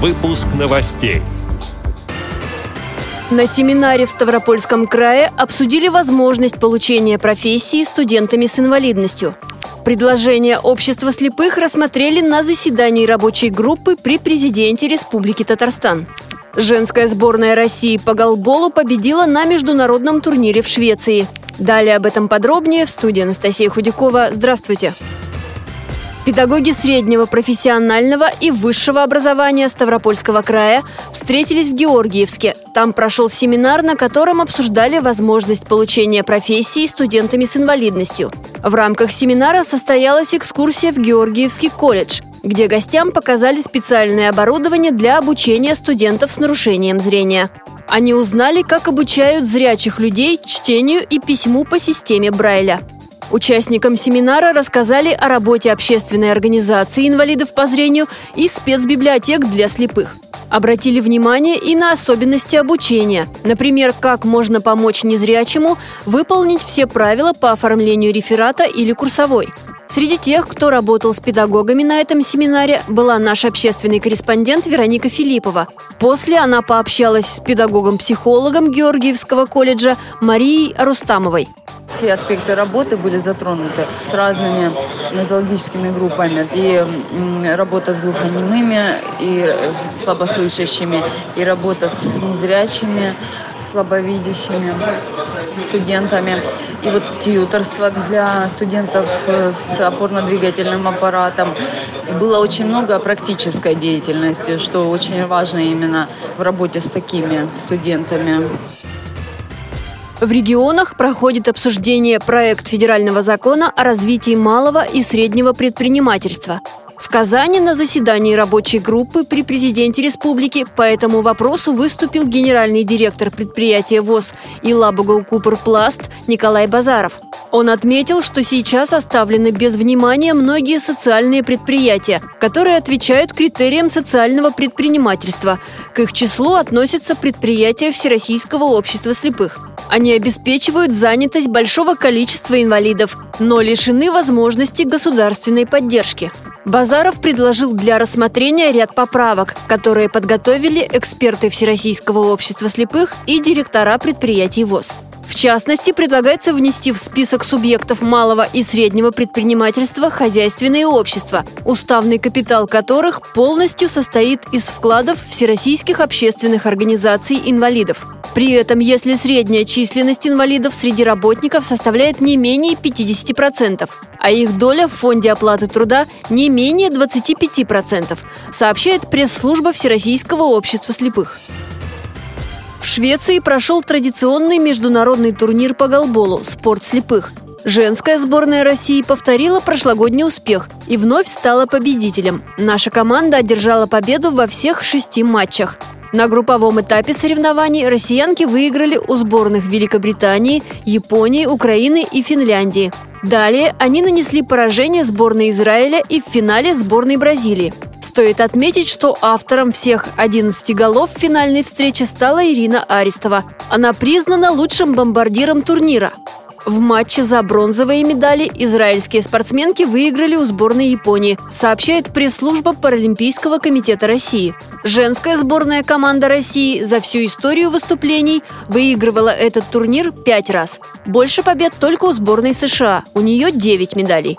Выпуск новостей. На семинаре в Ставропольском крае обсудили возможность получения профессии студентами с инвалидностью. Предложение общества слепых рассмотрели на заседании рабочей группы при президенте Республики Татарстан. Женская сборная России по голболу победила на международном турнире в Швеции. Далее об этом подробнее в студии Анастасия Худякова. Здравствуйте! Педагоги среднего профессионального и высшего образования Ставропольского края встретились в Георгиевске. Там прошел семинар, на котором обсуждали возможность получения профессии студентами с инвалидностью. В рамках семинара состоялась экскурсия в Георгиевский колледж, где гостям показали специальное оборудование для обучения студентов с нарушением зрения. Они узнали, как обучают зрячих людей чтению и письму по системе Брайля – Участникам семинара рассказали о работе общественной организации инвалидов по зрению и спецбиблиотек для слепых. Обратили внимание и на особенности обучения. Например, как можно помочь незрячему выполнить все правила по оформлению реферата или курсовой. Среди тех, кто работал с педагогами на этом семинаре, была наш общественный корреспондент Вероника Филиппова. После она пообщалась с педагогом-психологом Георгиевского колледжа Марией Рустамовой. Все аспекты работы были затронуты с разными нозологическими группами. И работа с глухонемыми, и слабослышащими, и работа с незрячими, слабовидящими студентами. И вот тьюторство для студентов с опорно-двигательным аппаратом. Было очень много практической деятельности, что очень важно именно в работе с такими студентами. В регионах проходит обсуждение проект федерального закона о развитии малого и среднего предпринимательства. В Казани на заседании рабочей группы при президенте республики по этому вопросу выступил генеральный директор предприятия ВОЗ «Илабугал Пласт» Николай Базаров. Он отметил, что сейчас оставлены без внимания многие социальные предприятия, которые отвечают критериям социального предпринимательства. К их числу относятся предприятия Всероссийского общества слепых. Они обеспечивают занятость большого количества инвалидов, но лишены возможности государственной поддержки. Базаров предложил для рассмотрения ряд поправок, которые подготовили эксперты Всероссийского общества слепых и директора предприятий ВОЗ. В частности, предлагается внести в список субъектов малого и среднего предпринимательства хозяйственные общества, уставный капитал которых полностью состоит из вкладов всероссийских общественных организаций инвалидов. При этом, если средняя численность инвалидов среди работников составляет не менее 50%, а их доля в фонде оплаты труда не менее 25%, сообщает пресс-служба Всероссийского общества слепых. Швеции прошел традиционный международный турнир по голболу «Спорт слепых». Женская сборная России повторила прошлогодний успех и вновь стала победителем. Наша команда одержала победу во всех шести матчах. На групповом этапе соревнований россиянки выиграли у сборных Великобритании, Японии, Украины и Финляндии. Далее они нанесли поражение сборной Израиля и в финале сборной Бразилии. Стоит отметить, что автором всех 11 голов в финальной встрече стала Ирина Аристова. Она признана лучшим бомбардиром турнира. В матче за бронзовые медали израильские спортсменки выиграли у сборной Японии, сообщает пресс-служба Паралимпийского комитета России. Женская сборная команда России за всю историю выступлений выигрывала этот турнир пять раз. Больше побед только у сборной США, у нее 9 медалей.